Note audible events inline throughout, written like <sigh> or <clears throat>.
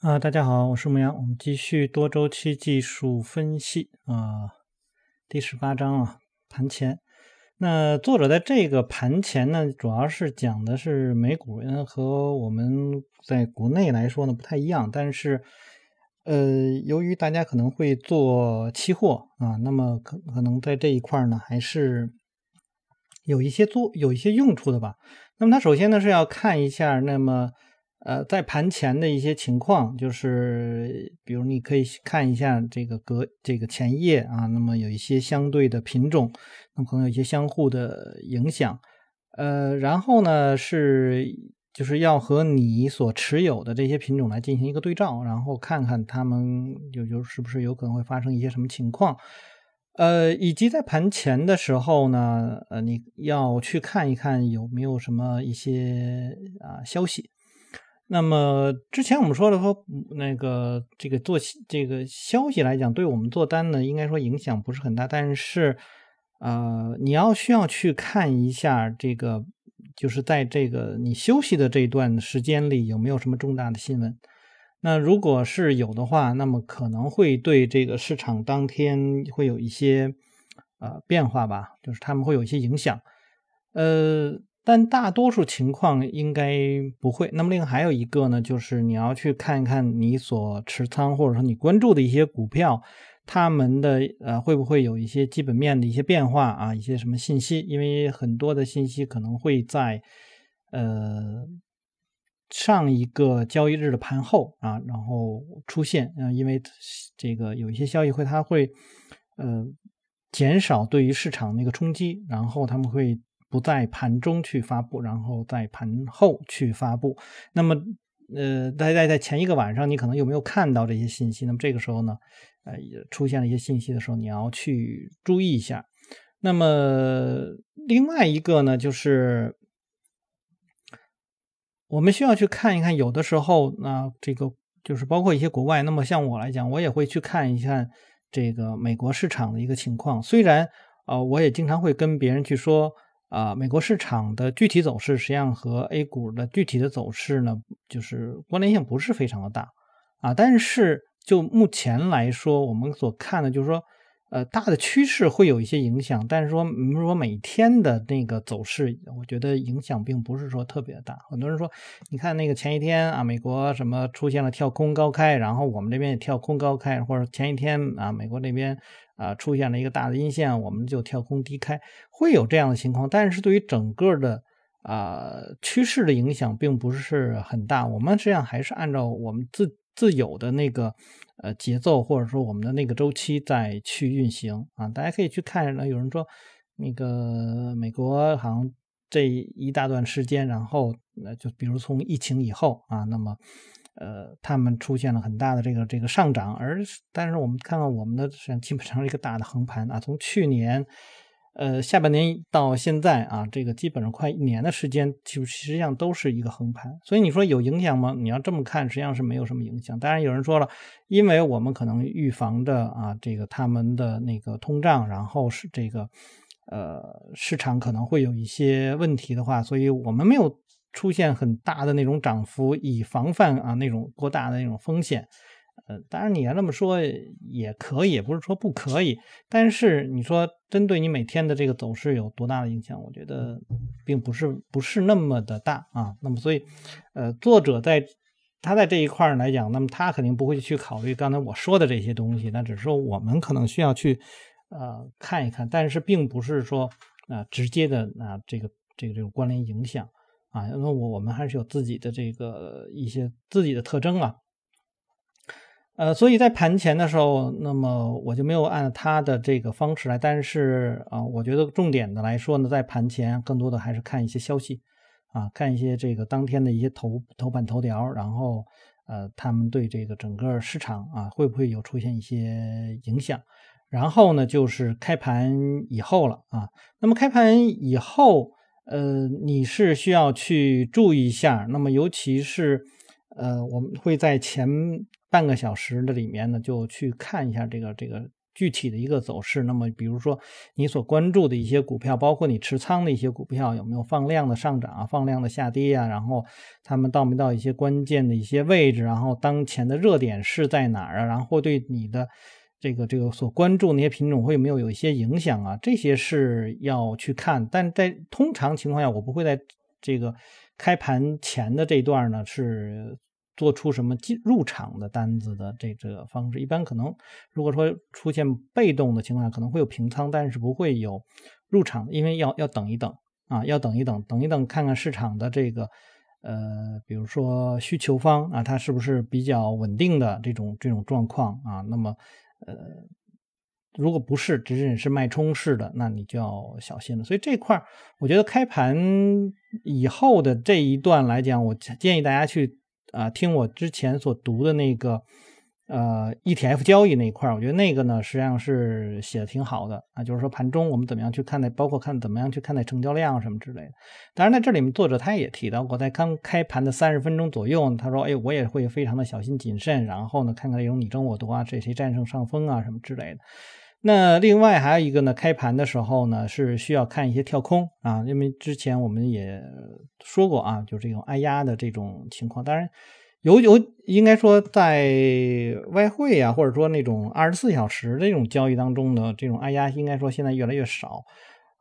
啊，大家好，我是牧羊，我们继续多周期技术分析啊，第十八章啊，盘前。那作者在这个盘前呢，主要是讲的是美股，嗯，和我们在国内来说呢不太一样，但是呃，由于大家可能会做期货啊，那么可可能在这一块呢，还是有一些做有一些用处的吧。那么他首先呢是要看一下，那么。呃，在盘前的一些情况，就是比如你可以看一下这个隔这个前夜啊，那么有一些相对的品种，那么可能有一些相互的影响。呃，然后呢是就是要和你所持有的这些品种来进行一个对照，然后看看他们有有是不是有可能会发生一些什么情况。呃，以及在盘前的时候呢，呃，你要去看一看有没有什么一些啊消息。那么之前我们说了，说那个这个做这个消息来讲，对我们做单呢，应该说影响不是很大。但是，呃，你要需要去看一下这个，就是在这个你休息的这段时间里，有没有什么重大的新闻？那如果是有的话，那么可能会对这个市场当天会有一些呃变化吧，就是他们会有一些影响，呃。但大多数情况应该不会。那么另外还有一个呢，就是你要去看一看你所持仓或者说你关注的一些股票，他们的呃会不会有一些基本面的一些变化啊，一些什么信息？因为很多的信息可能会在呃上一个交易日的盘后啊，然后出现啊，因为这个有一些消息会它会呃减少对于市场那个冲击，然后他们会。不在盘中去发布，然后在盘后去发布。那么，呃，在在在前一个晚上，你可能有没有看到这些信息？那么这个时候呢，呃，出现了一些信息的时候，你要去注意一下。那么另外一个呢，就是我们需要去看一看，有的时候那这个就是包括一些国外。那么像我来讲，我也会去看一看这个美国市场的一个情况。虽然呃，我也经常会跟别人去说。啊，美国市场的具体走势实际上和 A 股的具体的走势呢，就是关联性不是非常的大啊。但是就目前来说，我们所看的就是说。呃，大的趋势会有一些影响，但是说如果每天的那个走势，我觉得影响并不是说特别大。很多人说，你看那个前一天啊，美国什么出现了跳空高开，然后我们这边也跳空高开，或者前一天啊，美国那边啊出现了一个大的阴线，我们就跳空低开，会有这样的情况。但是对于整个的啊趋势的影响并不是很大。我们实际上还是按照我们自自有的那个。呃，节奏或者说我们的那个周期再去运行啊，大家可以去看呢。有人说，那个美国好像这一大段时间，然后那就比如从疫情以后啊，那么呃，他们出现了很大的这个这个上涨，而但是我们看看我们的实际上基本上是一个大的横盘啊，从去年。呃，下半年到现在啊，这个基本上快一年的时间，其实实际上都是一个横盘。所以你说有影响吗？你要这么看，实际上是没有什么影响。当然有人说了，因为我们可能预防着啊，这个他们的那个通胀，然后是这个呃市场可能会有一些问题的话，所以我们没有出现很大的那种涨幅，以防范啊那种过大的那种风险。呃，当然你要这么说也可以，也不是说不可以。但是你说针对你每天的这个走势有多大的影响，我觉得并不是不是那么的大啊。那么所以，呃，作者在他在这一块儿来讲，那么他肯定不会去考虑刚才我说的这些东西。那只是说我们可能需要去呃看一看，但是并不是说啊直接的啊这个这个这种关联影响啊。因为我我们还是有自己的这个一些自己的特征啊。呃，所以在盘前的时候，那么我就没有按他的这个方式来。但是啊，我觉得重点的来说呢，在盘前更多的还是看一些消息，啊，看一些这个当天的一些头头版头条，然后呃，他们对这个整个市场啊会不会有出现一些影响？然后呢，就是开盘以后了啊。那么开盘以后，呃，你是需要去注意一下。那么尤其是呃，我们会在前。半个小时的里面呢，就去看一下这个这个具体的一个走势。那么，比如说你所关注的一些股票，包括你持仓的一些股票，有没有放量的上涨啊，放量的下跌啊？然后他们到没到一些关键的一些位置？然后当前的热点是在哪儿啊？然后对你的这个这个所关注那些品种会有没有有一些影响啊？这些是要去看。但在通常情况下，我不会在这个开盘前的这一段呢是。做出什么进入场的单子的这这个方式，一般可能如果说出现被动的情况下，可能会有平仓，但是不会有入场，因为要要等一等啊，要等一等，等一等，看看市场的这个呃，比如说需求方啊，它是不是比较稳定的这种这种状况啊？那么呃，如果不是，只仅是脉冲式的，那你就要小心了。所以这块儿，我觉得开盘以后的这一段来讲，我建议大家去。啊，听我之前所读的那个，呃，ETF 交易那一块，我觉得那个呢，实际上是写的挺好的啊。就是说盘中我们怎么样去看待，包括看怎么样去看待成交量什么之类的。当然，在这里面作者他也提到过，在刚开盘的三十分钟左右，他说：“哎，我也会非常的小心谨慎，然后呢，看看这种你争我夺啊，谁谁战胜上风啊，什么之类的。”那另外还有一个呢，开盘的时候呢，是需要看一些跳空啊，因为之前我们也说过啊，就是这种挨压的这种情况。当然，有有应该说在外汇啊，或者说那种二十四小时的这种交易当中的这种挨压，应该说现在越来越少。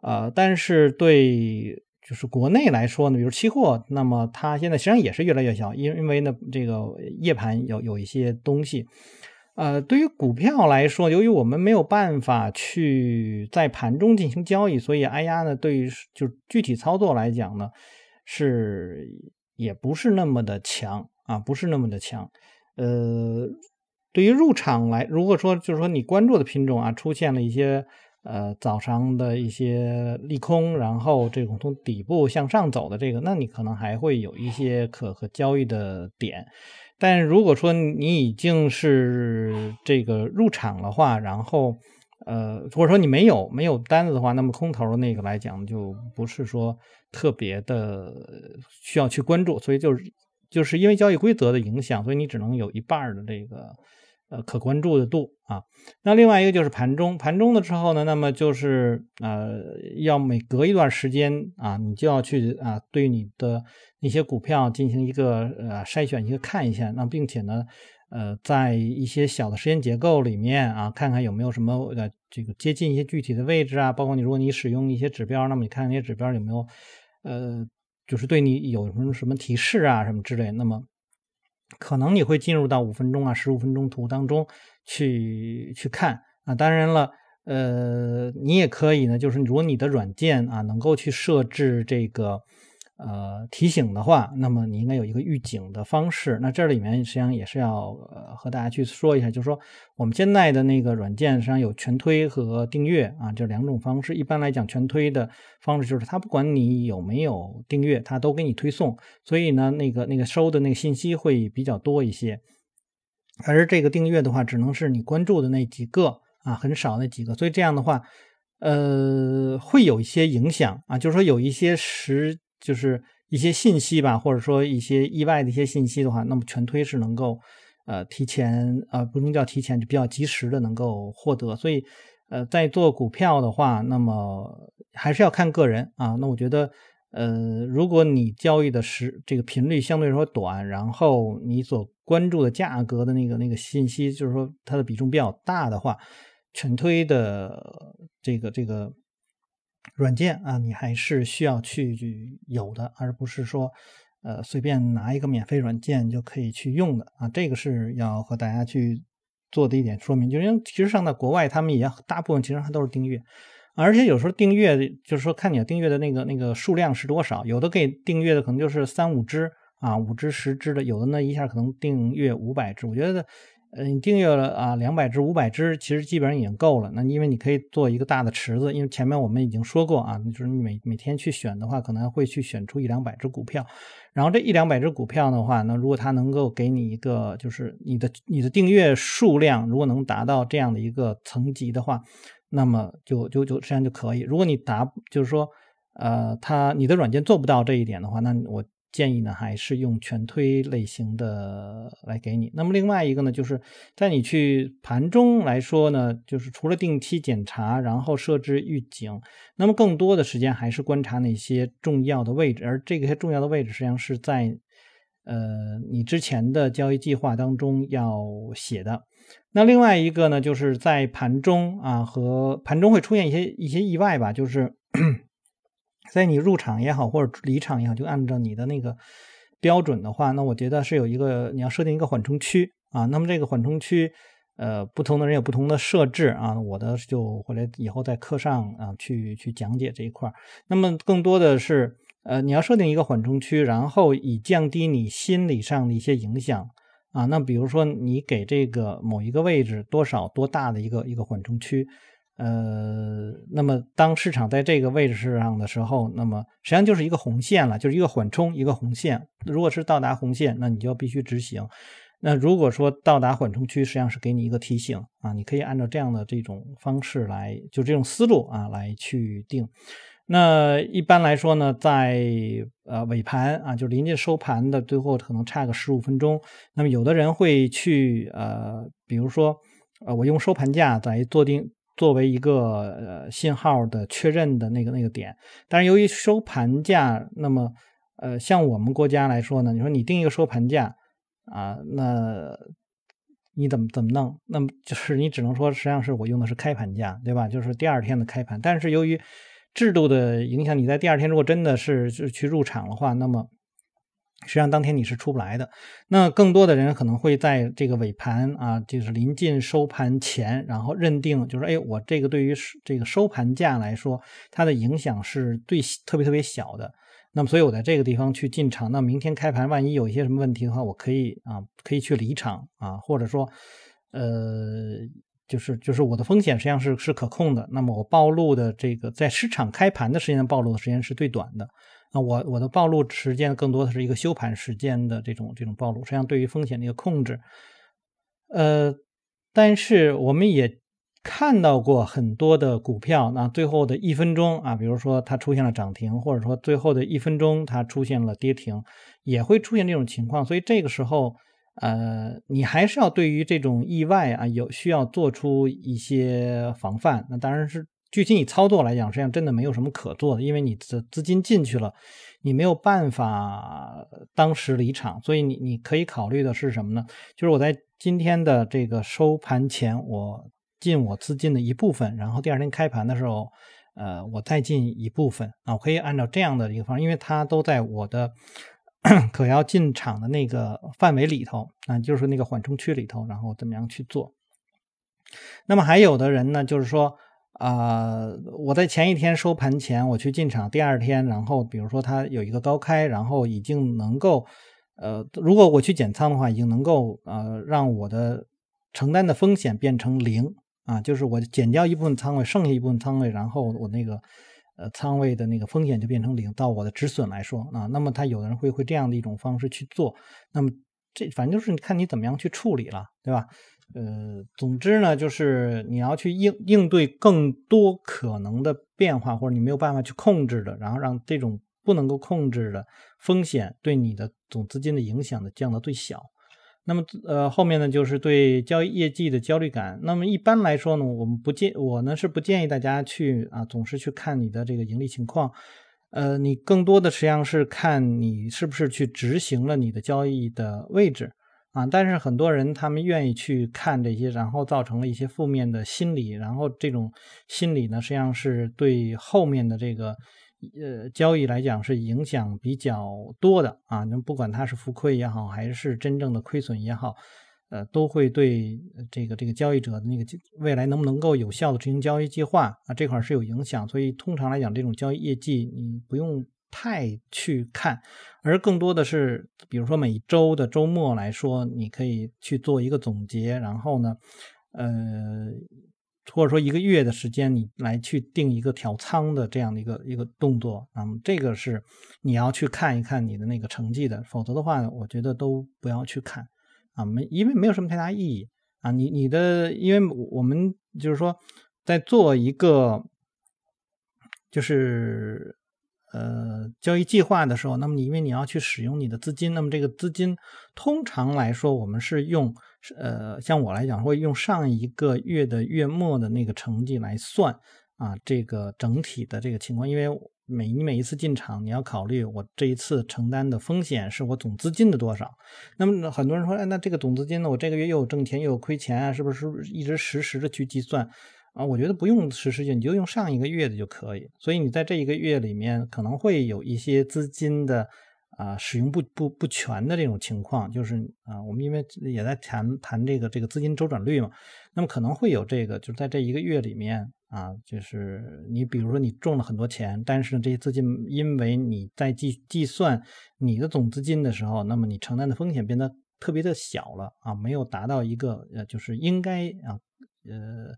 呃，但是对就是国内来说呢，比如期货，那么它现在实际上也是越来越小，因因为呢这个夜盘有有一些东西。呃，对于股票来说，由于我们没有办法去在盘中进行交易，所以挨压呢，对于就具体操作来讲呢，是也不是那么的强啊，不是那么的强。呃，对于入场来，如果说就是说你关注的品种啊，出现了一些呃早上的一些利空，然后这种从底部向上走的这个，那你可能还会有一些可可交易的点。但如果说你已经是这个入场的话，然后呃，或者说你没有没有单子的话，那么空头那个来讲就不是说特别的需要去关注，所以就是就是因为交易规则的影响，所以你只能有一半的这个。呃，可关注的度啊，那另外一个就是盘中，盘中的时候呢，那么就是呃，要每隔一段时间啊，你就要去啊，对你的那些股票进行一个呃筛选，一个看一下，那并且呢，呃，在一些小的时间结构里面啊，看看有没有什么呃这个接近一些具体的位置啊，包括你如果你使用一些指标，那么你看那些指标有没有呃，就是对你有什么什么提示啊，什么之类，那么。可能你会进入到五分钟啊、十五分钟图当中去去看啊。当然了，呃，你也可以呢，就是如果你的软件啊能够去设置这个。呃，提醒的话，那么你应该有一个预警的方式。那这里面实际上也是要呃和大家去说一下，就是说我们现在的那个软件实际上有全推和订阅啊这两种方式。一般来讲，全推的方式就是它不管你有没有订阅，它都给你推送，所以呢，那个那个收的那个信息会比较多一些。而这个订阅的话，只能是你关注的那几个啊，很少那几个，所以这样的话，呃，会有一些影响啊，就是说有一些时。就是一些信息吧，或者说一些意外的一些信息的话，那么全推是能够呃提前呃不能叫提前，就比较及时的能够获得。所以呃在做股票的话，那么还是要看个人啊。那我觉得呃如果你交易的时这个频率相对来说短，然后你所关注的价格的那个那个信息，就是说它的比重比较大的话，全推的这个这个。软件啊，你还是需要去有的，而不是说，呃，随便拿一个免费软件就可以去用的啊。这个是要和大家去做的一点说明，就是因为其实上在国外，他们也大部分其实还都是订阅，而且有时候订阅就是说看你订阅的那个那个数量是多少，有的给订阅的可能就是三五只啊，五只十只的，有的呢一下可能订阅五百只，我觉得。呃，你订阅了啊，两百只、五百只，其实基本上已经够了。那因为你可以做一个大的池子，因为前面我们已经说过啊，就是你每每天去选的话，可能会去选出一两百只股票。然后这一两百只股票的话，那如果它能够给你一个，就是你的你的订阅数量，如果能达到这样的一个层级的话，那么就就就实际上就可以。如果你达，就是说，呃，它你的软件做不到这一点的话，那我建议呢还是用全推类型的来给你。那么另外一个呢，就是在你去盘中来说呢，就是除了定期检查，然后设置预警，那么更多的时间还是观察那些重要的位置，而这些重要的位置实际上是在呃你之前的交易计划当中要写的。那另外一个呢，就是在盘中啊和盘中会出现一些一些意外吧，就是。在你入场也好，或者离场也好，就按照你的那个标准的话，那我觉得是有一个你要设定一个缓冲区啊。那么这个缓冲区，呃，不同的人有不同的设置啊。我的就回来以后在课上啊去去讲解这一块那么更多的是，呃，你要设定一个缓冲区，然后以降低你心理上的一些影响啊。那比如说你给这个某一个位置多少多大的一个一个缓冲区。呃，那么当市场在这个位置上的时候，那么实际上就是一个红线了，就是一个缓冲，一个红线。如果是到达红线，那你就要必须执行。那如果说到达缓冲区，实际上是给你一个提醒啊，你可以按照这样的这种方式来，就这种思路啊来去定。那一般来说呢，在呃尾盘啊，就临近收盘的最后可能差个十五分钟，那么有的人会去呃，比如说呃，我用收盘价来做定。作为一个呃信号的确认的那个那个点，但是由于收盘价，那么呃像我们国家来说呢，你说你定一个收盘价啊，那你怎么怎么弄？那么就是你只能说实际上是我用的是开盘价，对吧？就是第二天的开盘。但是由于制度的影响，你在第二天如果真的是是去入场的话，那么。实际上当天你是出不来的，那更多的人可能会在这个尾盘啊，就是临近收盘前，然后认定就是，哎，我这个对于这个收盘价来说，它的影响是最特别特别小的。那么，所以我在这个地方去进场，那明天开盘万一有一些什么问题的话，我可以啊，可以去离场啊，或者说，呃，就是就是我的风险实际上是是可控的。那么我暴露的这个在市场开盘的时间暴露的时间是最短的。那我我的暴露时间更多的是一个休盘时间的这种这种暴露，实际上对于风险的一个控制，呃，但是我们也看到过很多的股票，那最后的一分钟啊，比如说它出现了涨停，或者说最后的一分钟它出现了跌停，也会出现这种情况，所以这个时候，呃，你还是要对于这种意外啊，有需要做出一些防范，那当然是。具体你操作来讲，实际上真的没有什么可做的，因为你的资金进去了，你没有办法当时离场，所以你你可以考虑的是什么呢？就是我在今天的这个收盘前，我进我资金的一部分，然后第二天开盘的时候，呃，我再进一部分啊，我可以按照这样的一个方式，因为它都在我的 <clears throat> 可要进场的那个范围里头啊，就是那个缓冲区里头，然后怎么样去做？那么还有的人呢，就是说。啊，我在前一天收盘前我去进场，第二天，然后比如说它有一个高开，然后已经能够，呃，如果我去减仓的话，已经能够呃让我的承担的风险变成零啊，就是我减掉一部分仓位，剩下一部分仓位，然后我那个呃仓位的那个风险就变成零，到我的止损来说啊，那么他有的人会会这样的一种方式去做，那么这反正就是你看你怎么样去处理了，对吧？呃，总之呢，就是你要去应应对更多可能的变化，或者你没有办法去控制的，然后让这种不能够控制的风险对你的总资金的影响呢降到最小。那么，呃，后面呢就是对交易业绩的焦虑感。那么一般来说呢，我们不建我呢是不建议大家去啊总是去看你的这个盈利情况。呃，你更多的实际上是看你是不是去执行了你的交易的位置。啊，但是很多人他们愿意去看这些，然后造成了一些负面的心理，然后这种心理呢，实际上是对后面的这个呃交易来讲是影响比较多的啊。那不管它是浮亏也好，还是真正的亏损也好，呃，都会对这个这个交易者的那个未来能不能够有效的执行交易计划啊这块是有影响。所以通常来讲，这种交易业绩你不用。太去看，而更多的是，比如说每周的周末来说，你可以去做一个总结，然后呢，呃，或者说一个月的时间，你来去定一个调仓的这样的一个一个动作，那么这个是你要去看一看你的那个成绩的，否则的话，我觉得都不要去看。啊，没因为没有什么太大意义。啊，你你的，因为我们就是说在做一个就是。呃交易计划的时候，那么你因为你要去使用你的资金，那么这个资金通常来说，我们是用呃像我来讲会用上一个月的月末的那个成绩来算啊这个整体的这个情况，因为。每你每一次进场，你要考虑我这一次承担的风险是我总资金的多少。那么很多人说，哎，那这个总资金呢？我这个月又有挣钱又有亏钱啊，是不是一直实时的去计算啊？我觉得不用实时计，你就用上一个月的就可以。所以你在这一个月里面可能会有一些资金的啊使用不不不全的这种情况，就是啊，我们因为也在谈谈这个这个资金周转率嘛，那么可能会有这个，就是在这一个月里面。啊，就是你比如说你中了很多钱，但是这些资金因为你在计计算你的总资金的时候，那么你承担的风险变得特别的小了啊，没有达到一个呃就是应该啊呃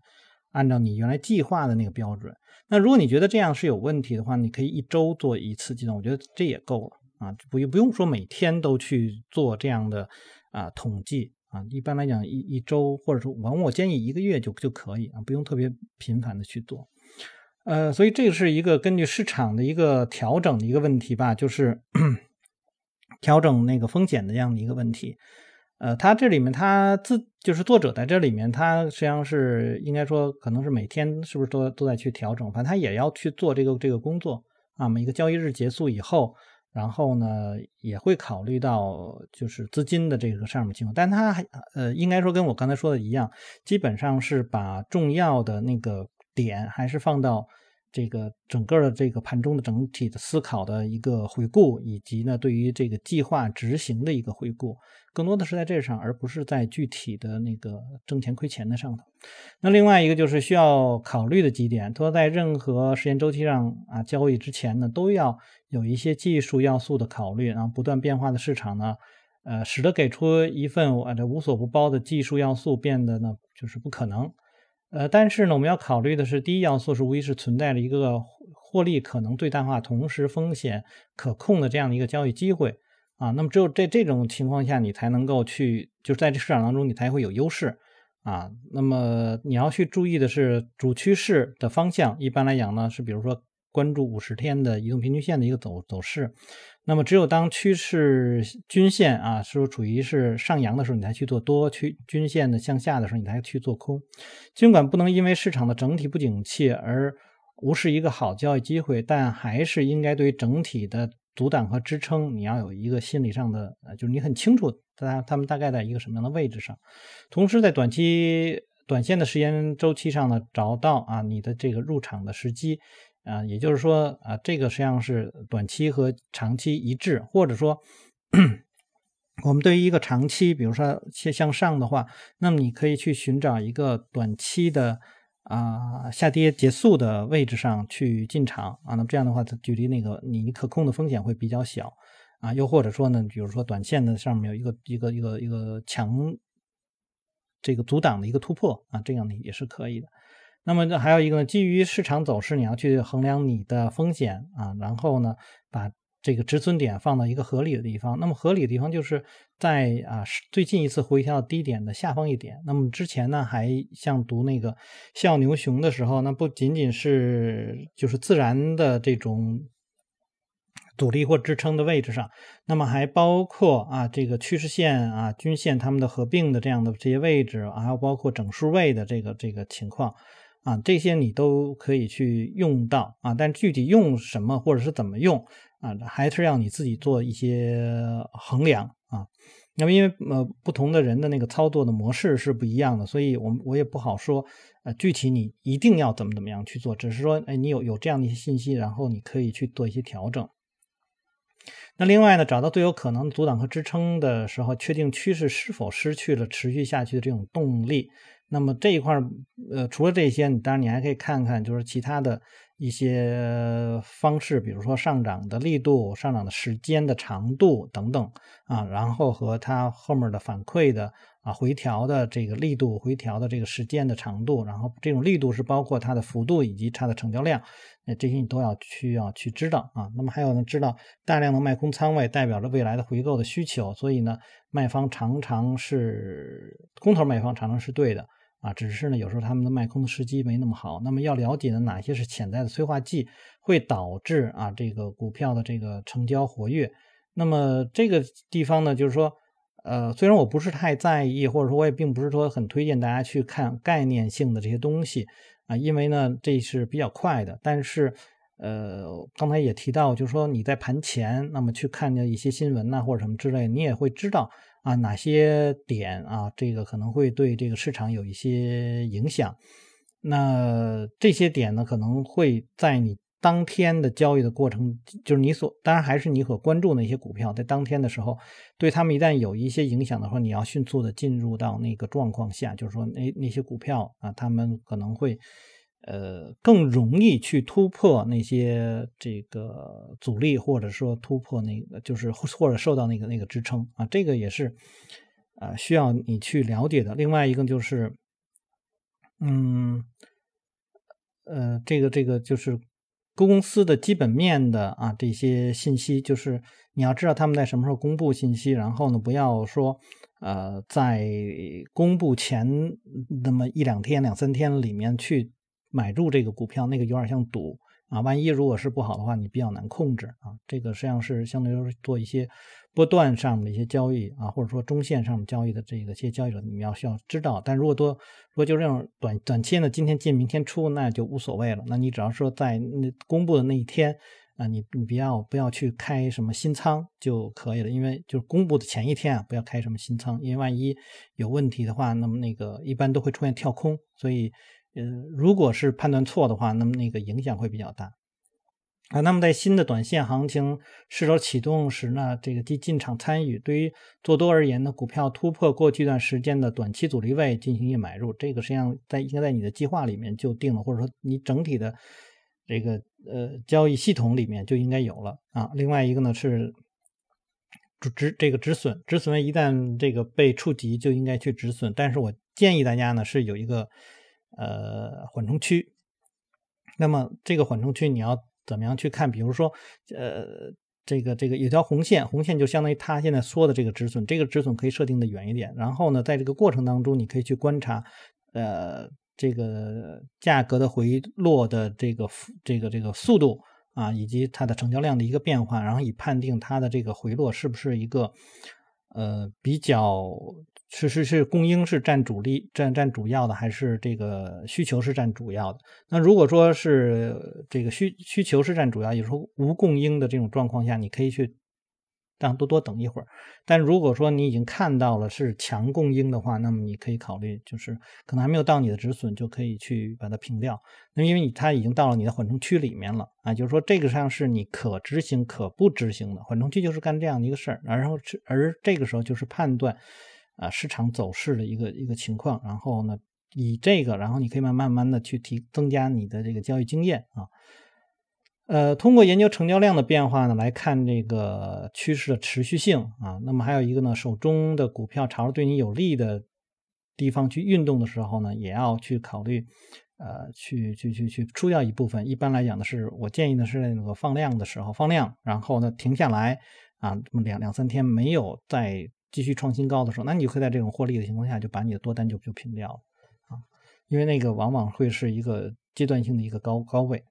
按照你原来计划的那个标准。那如果你觉得这样是有问题的话，你可以一周做一次计算，我觉得这也够了啊，不不用说每天都去做这样的啊统计。啊，一般来讲，一一周或者说，我我建议一个月就就可以啊，不用特别频繁的去做。呃，所以这个是一个根据市场的一个调整的一个问题吧，就是 <clears throat> 调整那个风险的这样的一个问题。呃，他这里面他自就是作者在这里面，他实际上是应该说可能是每天是不是都都在去调整，反正他也要去做这个这个工作啊。每个交易日结束以后。然后呢，也会考虑到就是资金的这个上面情况，但他还呃，应该说跟我刚才说的一样，基本上是把重要的那个点还是放到。这个整个的这个盘中的整体的思考的一个回顾，以及呢对于这个计划执行的一个回顾，更多的是在这上，而不是在具体的那个挣钱亏钱的上头。那另外一个就是需要考虑的几点，说在任何时间周期上啊交易之前呢，都要有一些技术要素的考虑，然后不断变化的市场呢，呃，使得给出一份啊这无所不包的技术要素变得呢就是不可能。呃，但是呢，我们要考虑的是，第一要素是无疑是存在着一个获利可能最大化，同时风险可控的这样的一个交易机会啊。那么只有在这种情况下，你才能够去，就是在这市场当中，你才会有优势啊。那么你要去注意的是主趋势的方向，一般来讲呢，是比如说关注五十天的移动平均线的一个走走势。那么，只有当趋势均线啊是处于是上扬的时候，你才去做多；趋均线的向下的时候，你才去做空。尽管不能因为市场的整体不景气而无视一个好交易机会，但还是应该对于整体的阻挡和支撑，你要有一个心理上的，呃，就是你很清楚，大家他们大概在一个什么样的位置上。同时，在短期、短线的时间周期上呢，找到啊你的这个入场的时机。啊，也就是说啊，这个实际上是短期和长期一致，或者说，<clears throat> 我们对于一个长期，比如说向向上的话，那么你可以去寻找一个短期的啊下跌结束的位置上去进场啊，那么这样的话，它距离那个你可控的风险会比较小啊，又或者说呢，比如说短线的上面有一个一个一个一个强这个阻挡的一个突破啊，这样呢也是可以的。那么这还有一个呢，基于市场走势，你要去衡量你的风险啊，然后呢，把这个止损点放到一个合理的地方。那么合理的地方就是在啊最近一次回调低点的下方一点。那么之前呢，还像读那个笑牛熊的时候，那不仅仅是就是自然的这种阻力或支撑的位置上，那么还包括啊这个趋势线啊均线它们的合并的这样的这些位置，还有包括整数位的这个这个情况。啊，这些你都可以去用到啊，但具体用什么或者是怎么用啊，还是要你自己做一些衡量啊。那么因为呃不同的人的那个操作的模式是不一样的，所以我我也不好说呃具体你一定要怎么怎么样去做，只是说哎你有有这样的一些信息，然后你可以去做一些调整。那另外呢，找到最有可能阻挡和支撑的时候，确定趋势是否失去了持续下去的这种动力。那么这一块，呃，除了这些，你当然你还可以看看，就是其他的一些方式，比如说上涨的力度、上涨的时间的长度等等啊，然后和它后面的反馈的啊回调的这个力度、回调的这个时间的长度，然后这种力度是包括它的幅度以及它的成交量，那这些你都要需要去知道啊。那么还有呢，知道大量的卖空仓位代表着未来的回购的需求，所以呢，卖方常常是空头卖方常常是对的。啊，只是呢有时候他们的卖空的时机没那么好。那么要了解的哪些是潜在的催化剂，会导致啊这个股票的这个成交活跃。那么这个地方呢，就是说，呃，虽然我不是太在意，或者说我也并不是说很推荐大家去看概念性的这些东西啊，因为呢这是比较快的，但是。呃，刚才也提到，就是说你在盘前，那么去看见一些新闻呐，或者什么之类，你也会知道啊哪些点啊，这个可能会对这个市场有一些影响。那这些点呢，可能会在你当天的交易的过程，就是你所当然还是你所关注那些股票，在当天的时候，对他们一旦有一些影响的话，你要迅速的进入到那个状况下，就是说那那些股票啊，他们可能会。呃，更容易去突破那些这个阻力，或者说突破那个，就是或者受到那个那个支撑啊，这个也是啊需要你去了解的。另外一个就是，嗯，呃，这个这个就是公司的基本面的啊这些信息，就是你要知道他们在什么时候公布信息，然后呢，不要说呃在公布前那么一两天、两三天里面去。买入这个股票，那个有点像赌啊，万一如果是不好的话，你比较难控制啊。这个实际上是相对于做一些波段上的一些交易啊，或者说中线上交易的这个些交易者，你们要需要知道。但如果多如果就这种短短期呢，今天进明天出，那就无所谓了。那你只要说在那公布的那一天啊，你你不要不要去开什么新仓就可以了，因为就是公布的前一天啊，不要开什么新仓，因为万一有问题的话，那么那个一般都会出现跳空，所以。呃，如果是判断错的话，那么那个影响会比较大啊。那么在新的短线行情势头启动时呢，这个进进场参与，对于做多而言呢，股票突破过去一段时间的短期阻力位进行一买入，这个实际上在应该在你的计划里面就定了，或者说你整体的这个呃交易系统里面就应该有了啊。另外一个呢是止这个止损，止损位一旦这个被触及就应该去止损，但是我建议大家呢是有一个。呃，缓冲区。那么这个缓冲区你要怎么样去看？比如说，呃，这个这个有条红线，红线就相当于它现在说的这个止损，这个止损可以设定的远一点。然后呢，在这个过程当中，你可以去观察，呃，这个价格的回落的这个这个这个速度啊，以及它的成交量的一个变化，然后以判定它的这个回落是不是一个呃比较。是是是，供应是占主力，占占主要的，还是这个需求是占主要的？那如果说是这个需需求是占主要，有时候无供应的这种状况下，你可以去。让多多等一会儿，但如果说你已经看到了是强供应的话，那么你可以考虑，就是可能还没有到你的止损，就可以去把它平掉。那因为你它已经到了你的缓冲区里面了啊，就是说这个上是你可执行可不执行的缓冲区，就是干这样的一个事儿。然后而这个时候就是判断啊市场走势的一个一个情况，然后呢以这个，然后你可以慢慢慢的去提增加你的这个交易经验啊。呃，通过研究成交量的变化呢，来看这个趋势的持续性啊。那么还有一个呢，手中的股票朝着对你有利的地方去运动的时候呢，也要去考虑，呃，去去去去出掉一部分。一般来讲的是，我建议呢是那个放量的时候放量，然后呢停下来啊，这么两两三天没有再继续创新高的时候，那你就可以在这种获利的情况下，就把你的多单就就平掉了啊，因为那个往往会是一个阶段性的一个高高位。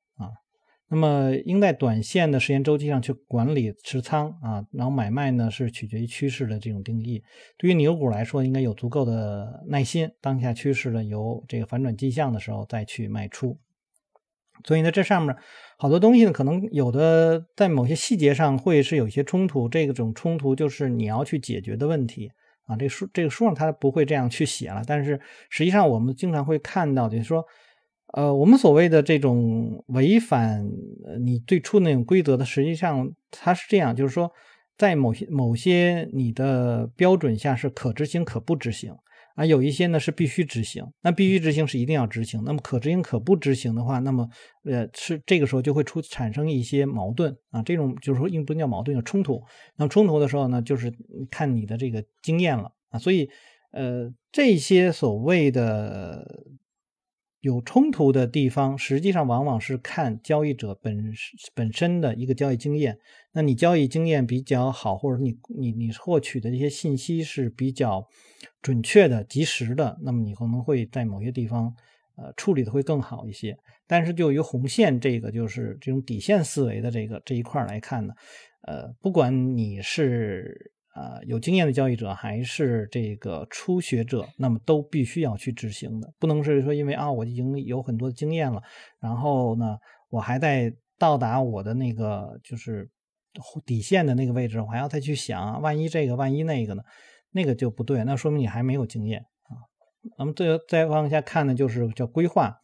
那么应在短线的时间周期上去管理持仓啊，然后买卖呢是取决于趋势的这种定义。对于牛股来说，应该有足够的耐心，当下趋势呢有这个反转迹象的时候再去卖出。所以呢，这上面好多东西呢，可能有的在某些细节上会是有一些冲突，这种冲突就是你要去解决的问题啊。这书这个书上它不会这样去写了，但是实际上我们经常会看到，就是说。呃，我们所谓的这种违反你最初那种规则的，实际上它是这样，就是说，在某些某些你的标准下是可执行可不执行啊，有一些呢是必须执行，那必须执行是一定要执行。那么可执行可不执行的话，那么呃是这个时候就会出产生一些矛盾啊，这种就是说应不叫矛盾叫冲突。那么冲突的时候呢，就是看你的这个经验了啊，所以呃这些所谓的。有冲突的地方，实际上往往是看交易者本本身的一个交易经验。那你交易经验比较好，或者你你你获取的这些信息是比较准确的、及时的，那么你可能会在某些地方呃处理的会更好一些。但是就于红线这个就是这种底线思维的这个这一块来看呢，呃，不管你是。呃，有经验的交易者还是这个初学者，那么都必须要去执行的，不能是说因为啊我已经有很多的经验了，然后呢我还在到达我的那个就是底线的那个位置，我还要再去想，万一这个万一那个呢，那个就不对，那说明你还没有经验啊。那么再再往下看呢，就是叫规划，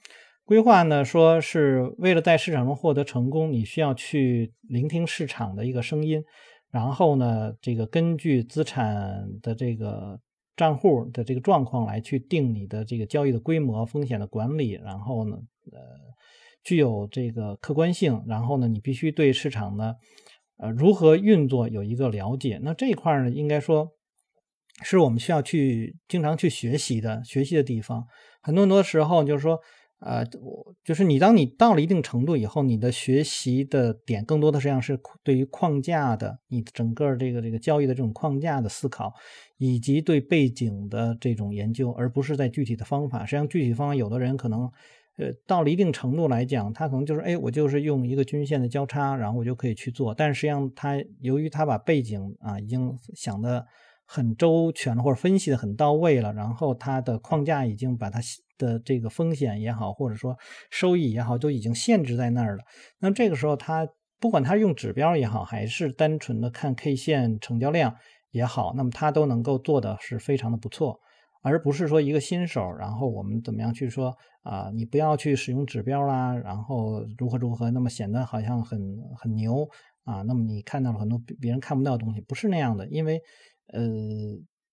规划呢说是为了在市场中获得成功，你需要去聆听市场的一个声音。然后呢，这个根据资产的这个账户的这个状况来去定你的这个交易的规模、风险的管理。然后呢，呃，具有这个客观性。然后呢，你必须对市场呢，呃，如何运作有一个了解。那这一块呢，应该说是我们需要去经常去学习的学习的地方。很多很多时候就是说。呃，我就是你，当你到了一定程度以后，你的学习的点更多的实际上是对于框架的，你整个这个这个交易的这种框架的思考，以及对背景的这种研究，而不是在具体的方法。实际上，具体方法，有的人可能，呃，到了一定程度来讲，他可能就是，哎，我就是用一个均线的交叉，然后我就可以去做。但实际上，他由于他把背景啊已经想的很周全了，或者分析的很到位了，然后他的框架已经把它。的这个风险也好，或者说收益也好，都已经限制在那儿了。那这个时候，他不管他用指标也好，还是单纯的看 K 线成交量也好，那么他都能够做的是非常的不错，而不是说一个新手，然后我们怎么样去说啊，你不要去使用指标啦，然后如何如何，那么显得好像很很牛啊，那么你看到了很多别人看不到的东西，不是那样的，因为呃。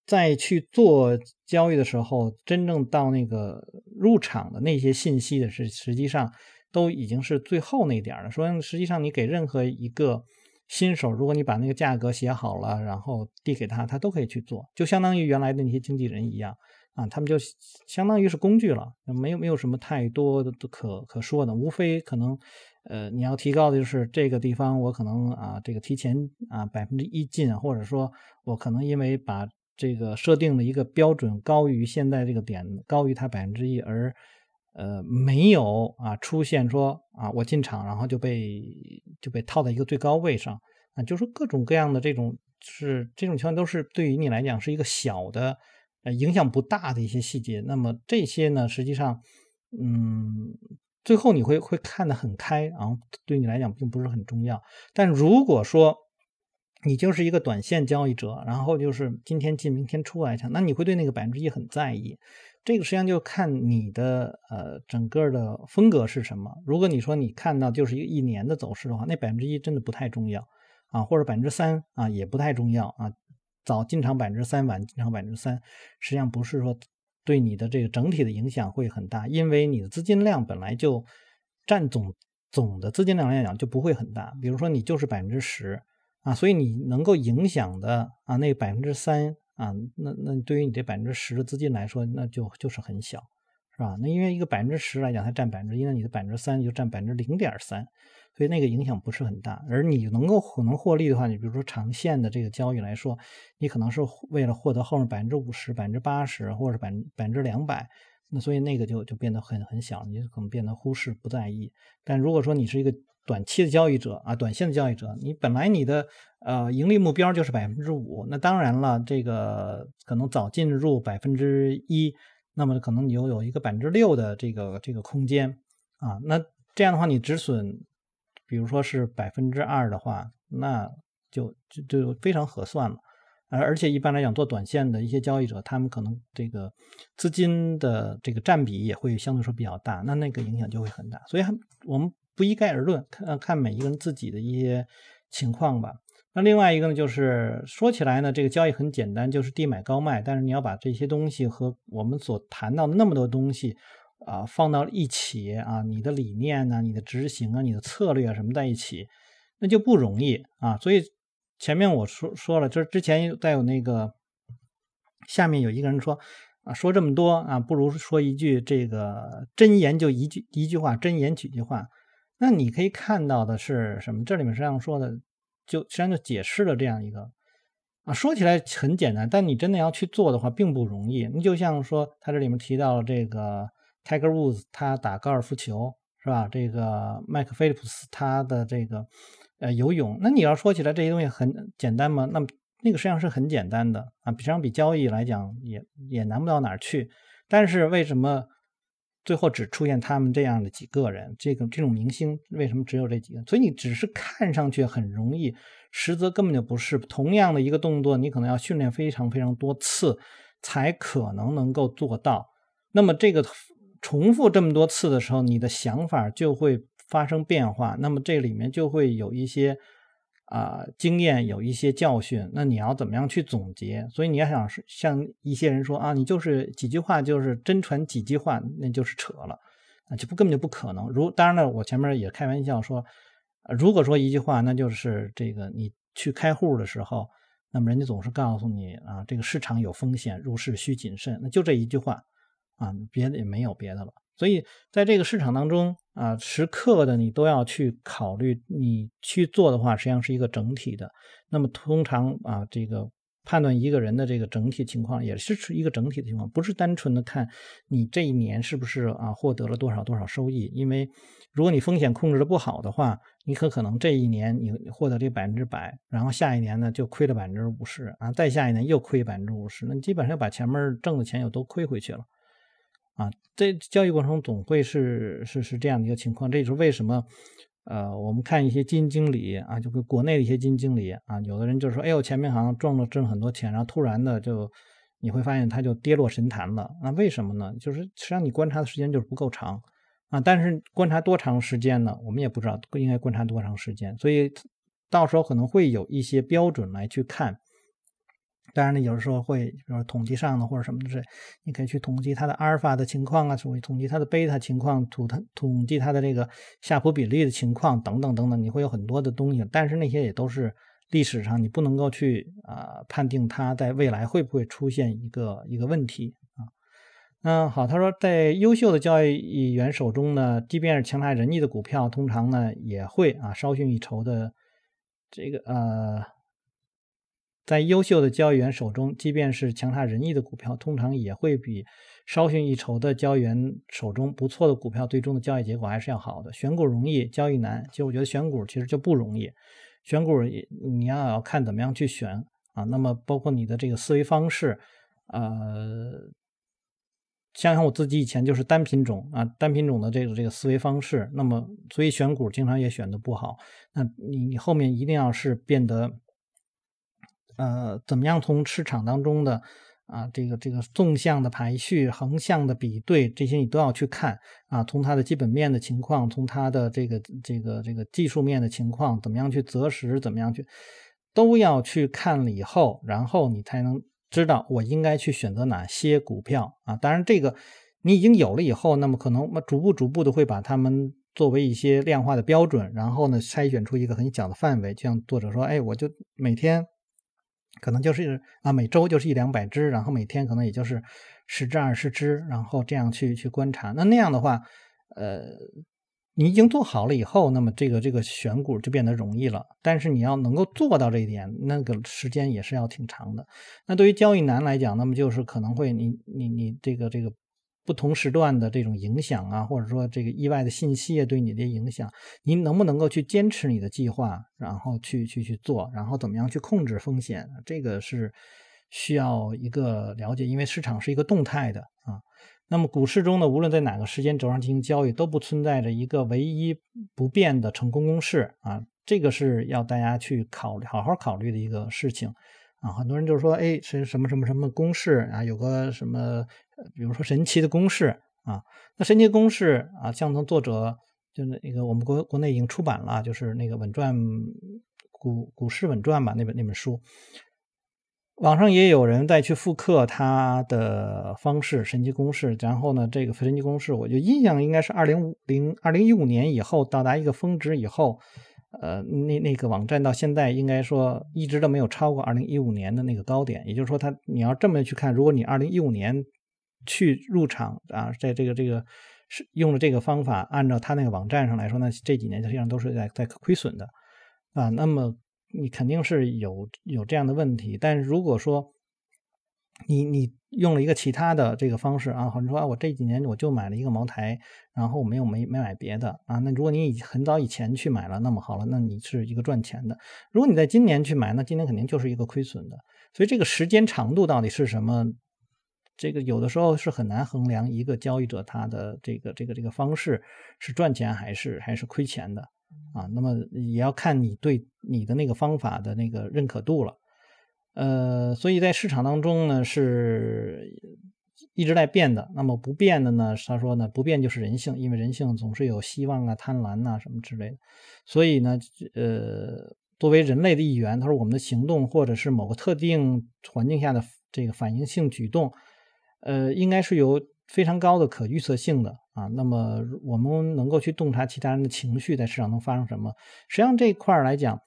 在去做交易的时候，真正到那个入场的那些信息的是，实际上都已经是最后那点了。说实际上，你给任何一个新手，如果你把那个价格写好了，然后递给他，他都可以去做，就相当于原来的那些经纪人一样啊，他们就相当于是工具了，没有没有什么太多的可可说的，无非可能呃你要提高的就是这个地方，我可能啊这个提前啊百分之一进，或者说我可能因为把这个设定的一个标准高于现在这个点，高于它百分之一，而呃没有啊出现说啊我进场然后就被就被套在一个最高位上啊，就是各种各样的这种是这种情况都是对于你来讲是一个小的呃影响不大的一些细节。那么这些呢，实际上嗯最后你会会看得很开，然后对你来讲并不是很重要。但如果说你就是一个短线交易者，然后就是今天进明天出来，那你会对那个百分之一很在意。这个实际上就看你的呃整个的风格是什么。如果你说你看到就是一个一年的走势的话，那百分之一真的不太重要啊，或者百分之三啊也不太重要啊。早进场百分之三，晚进场百分之三，实际上不是说对你的这个整体的影响会很大，因为你的资金量本来就占总总的资金量来讲就不会很大。比如说你就是百分之十。啊，所以你能够影响的啊，那百分之三啊，那那对于你这百分之十的资金来说，那就就是很小，是吧？那因为一个百分之十来讲，它占百分之一，那你的百分之三就占百分之零点三，所以那个影响不是很大。而你能够可能获利的话，你比如说长线的这个交易来说，你可能是为了获得后面百分之五十、百分之八十，或者百百分之两百，那所以那个就就变得很很小，你可能变得忽视不在意。但如果说你是一个短期的交易者啊，短线的交易者，你本来你的呃盈利目标就是百分之五，那当然了，这个可能早进入百分之一，那么可能你又有一个百分之六的这个这个空间啊，那这样的话你止损，比如说是百分之二的话，那就就就非常合算了，而而且一般来讲做短线的一些交易者，他们可能这个资金的这个占比也会相对说比较大，那那个影响就会很大，所以我们。不一概而论，看看每一个人自己的一些情况吧。那另外一个呢，就是说起来呢，这个交易很简单，就是低买高卖。但是你要把这些东西和我们所谈到的那么多东西啊放到一起啊，你的理念呢，你的执行啊，你的策略什么在一起，那就不容易啊。所以前面我说说了，就是之前在有那个下面有一个人说。啊，说这么多啊，不如说一句这个真言，就一句一句话，真言几句话。那你可以看到的是什么？这里面实际上说的，就实际上就解释了这样一个啊，说起来很简单，但你真的要去做的话，并不容易。你就像说，他这里面提到了这个 Tiger Woods，他打高尔夫球是吧？这个麦克菲利普斯他的这个呃游泳，那你要说起来这些东西很简单吗？那么。那个实际上是很简单的啊，比上比交易来讲也也难不到哪儿去。但是为什么最后只出现他们这样的几个人？这个这种明星为什么只有这几个？所以你只是看上去很容易，实则根本就不是。同样的一个动作，你可能要训练非常非常多次才可能能够做到。那么这个重复这么多次的时候，你的想法就会发生变化。那么这里面就会有一些。啊，经验有一些教训，那你要怎么样去总结？所以你要想像一些人说啊，你就是几句话，就是真传几句话，那就是扯了，啊，就不根本就不可能。如当然了，我前面也开玩笑说，如果说一句话，那就是这个你去开户的时候，那么人家总是告诉你啊，这个市场有风险，入市需谨慎，那就这一句话啊，别的也没有别的了。所以在这个市场当中啊，时刻的你都要去考虑，你去做的话，实际上是一个整体的。那么通常啊，这个判断一个人的这个整体情况，也是一个整体的情况，不是单纯的看你这一年是不是啊获得了多少多少收益。因为如果你风险控制的不好的话，你可可能这一年你获得这百分之百，然后下一年呢就亏了百分之五十啊，再下一年又亏百分之五十，那基本上把前面挣的钱又都亏回去了。啊，在交易过程中总会是是是这样的一个情况，这就是为什么，呃，我们看一些基金经理啊，就跟国内的一些基金经理啊，有的人就说，哎呦，前面好像赚了挣很多钱，然后突然的就你会发现他就跌落神坛了。那为什么呢？就是实际上你观察的时间就是不够长啊。但是观察多长时间呢？我们也不知道应该观察多长时间，所以到时候可能会有一些标准来去看。当然呢，有时候会，比如说统计上的或者什么的，是你可以去统计它的阿尔法的情况啊，统统计它的贝塔情况，统它统计它的这个夏普比例的情况等等等等，你会有很多的东西。但是那些也都是历史上你不能够去啊判定它在未来会不会出现一个一个问题啊。嗯，好，他说在优秀的交易员手中呢，即便是强差人意的股票，通常呢也会啊稍逊一筹的这个呃。在优秀的交易员手中，即便是强差人意的股票，通常也会比稍逊一筹的交易员手中不错的股票，最终的交易结果还是要好的。选股容易，交易难。其实我觉得选股其实就不容易。选股你要要看怎么样去选啊。那么包括你的这个思维方式，呃，像像我自己以前就是单品种啊，单品种的这个这个思维方式，那么所以选股经常也选的不好。那你你后面一定要是变得。呃，怎么样从市场当中的啊，这个这个纵向的排序、横向的比对，这些你都要去看啊。从它的基本面的情况，从它的这个这个这个技术面的情况，怎么样去择时，怎么样去，都要去看了以后，然后你才能知道我应该去选择哪些股票啊。当然，这个你已经有了以后，那么可能逐步逐步的会把它们作为一些量化的标准，然后呢筛选出一个很小的范围。就像作者说，哎，我就每天。可能就是啊，每周就是一两百只，然后每天可能也就是十至二十只，然后这样去去观察。那那样的话，呃，你已经做好了以后，那么这个这个选股就变得容易了。但是你要能够做到这一点，那个时间也是要挺长的。那对于交易难来讲，那么就是可能会你你你这个这个。不同时段的这种影响啊，或者说这个意外的信息啊，对你的影响，您能不能够去坚持你的计划，然后去去去做，然后怎么样去控制风险？这个是需要一个了解，因为市场是一个动态的啊。那么股市中呢，无论在哪个时间轴上进行交易，都不存在着一个唯一不变的成功公式啊。这个是要大家去考虑，好好考虑的一个事情。啊，很多人就是说，哎，是什么什么什么公式啊？有个什么，比如说神奇的公式啊。那神奇公式啊，像从作者就那个我们国国内已经出版了，就是那个稳赚股股市稳赚吧那本那本书。网上也有人再去复刻他的方式，神奇公式。然后呢，这个神奇公式，我就印象应该是二零五零二零一五年以后到达一个峰值以后。呃，那那个网站到现在应该说一直都没有超过二零一五年的那个高点，也就是说，它你要这么去看，如果你二零一五年去入场啊，在这个这个是用了这个方法，按照他那个网站上来说，那这几年实际上都是在在亏损的啊。那么你肯定是有有这样的问题，但是如果说你你用了一个其他的这个方式啊，或者说啊，我这几年我就买了一个茅台，然后我没有没没买别的啊。那如果你以很早以前去买了，那么好了，那你是一个赚钱的。如果你在今年去买，那今年肯定就是一个亏损的。所以这个时间长度到底是什么？这个有的时候是很难衡量一个交易者他的这个这个这个方式是赚钱还是还是亏钱的啊。那么也要看你对你的那个方法的那个认可度了。呃，所以在市场当中呢，是一直在变的。那么不变的呢，他说呢，不变就是人性，因为人性总是有希望啊、贪婪呐什么之类的。所以呢，呃，作为人类的一员，他说我们的行动或者是某个特定环境下的这个反应性举动，呃，应该是有非常高的可预测性的啊。那么我们能够去洞察其他人的情绪在市场中发生什么，实际上这一块来讲。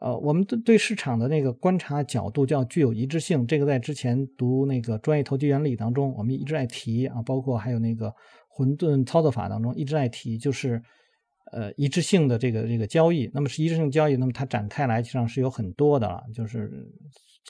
呃，我们对对市场的那个观察角度叫具有一致性，这个在之前读那个专业投机原理当中，我们一直在提啊，包括还有那个混沌操作法当中一直在提，就是呃一致性的这个这个交易。那么是一致性交易，那么它展开来实际上是有很多的了，就是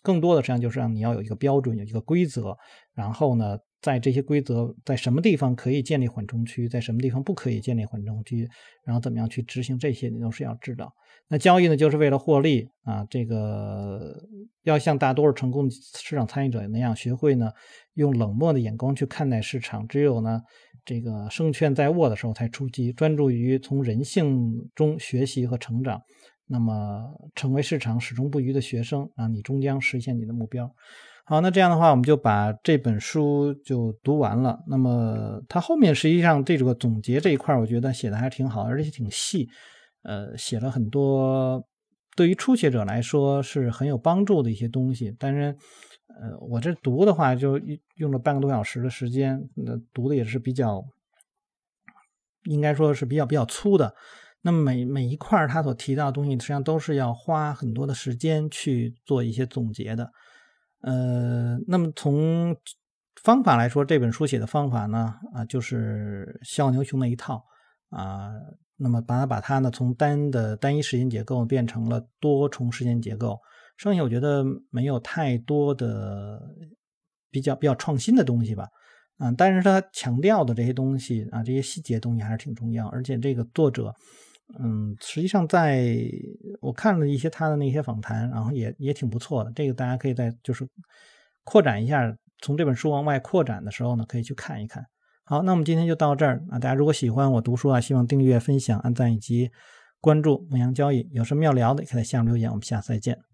更多的实际上就是让你要有一个标准，有一个规则，然后呢，在这些规则在什么地方可以建立缓冲区，在什么地方不可以建立缓冲区，然后怎么样去执行这些，你都是要知道。那交易呢，就是为了获利啊！这个要像大多数成功市场参与者那样，学会呢用冷漠的眼光去看待市场。只有呢这个胜券在握的时候才出击，专注于从人性中学习和成长。那么成为市场始终不渝的学生啊，你终将实现你的目标。好，那这样的话，我们就把这本书就读完了。那么它后面实际上这个总结这一块，我觉得写的还挺好，而且挺细。呃，写了很多对于初学者来说是很有帮助的一些东西。但是，呃，我这读的话就用了半个多小时的时间，那读的也是比较，应该说是比较比较粗的。那么每每一块他所提到的东西，实际上都是要花很多的时间去做一些总结的。呃，那么从方法来说，这本书写的方法呢，啊，就是小牛熊那一套啊。那么把它把它呢从单的单一时间结构变成了多重时间结构，剩下我觉得没有太多的比较比较创新的东西吧，啊，但是他强调的这些东西啊，这些细节东西还是挺重要，而且这个作者，嗯，实际上在我看了一些他的那些访谈，然后也也挺不错的，这个大家可以在就是扩展一下，从这本书往外扩展的时候呢，可以去看一看。好，那我们今天就到这儿啊！大家如果喜欢我读书啊，希望订阅、分享、按赞以及关注牧羊交易。有什么要聊的，可以在下面留言。我们下次再见。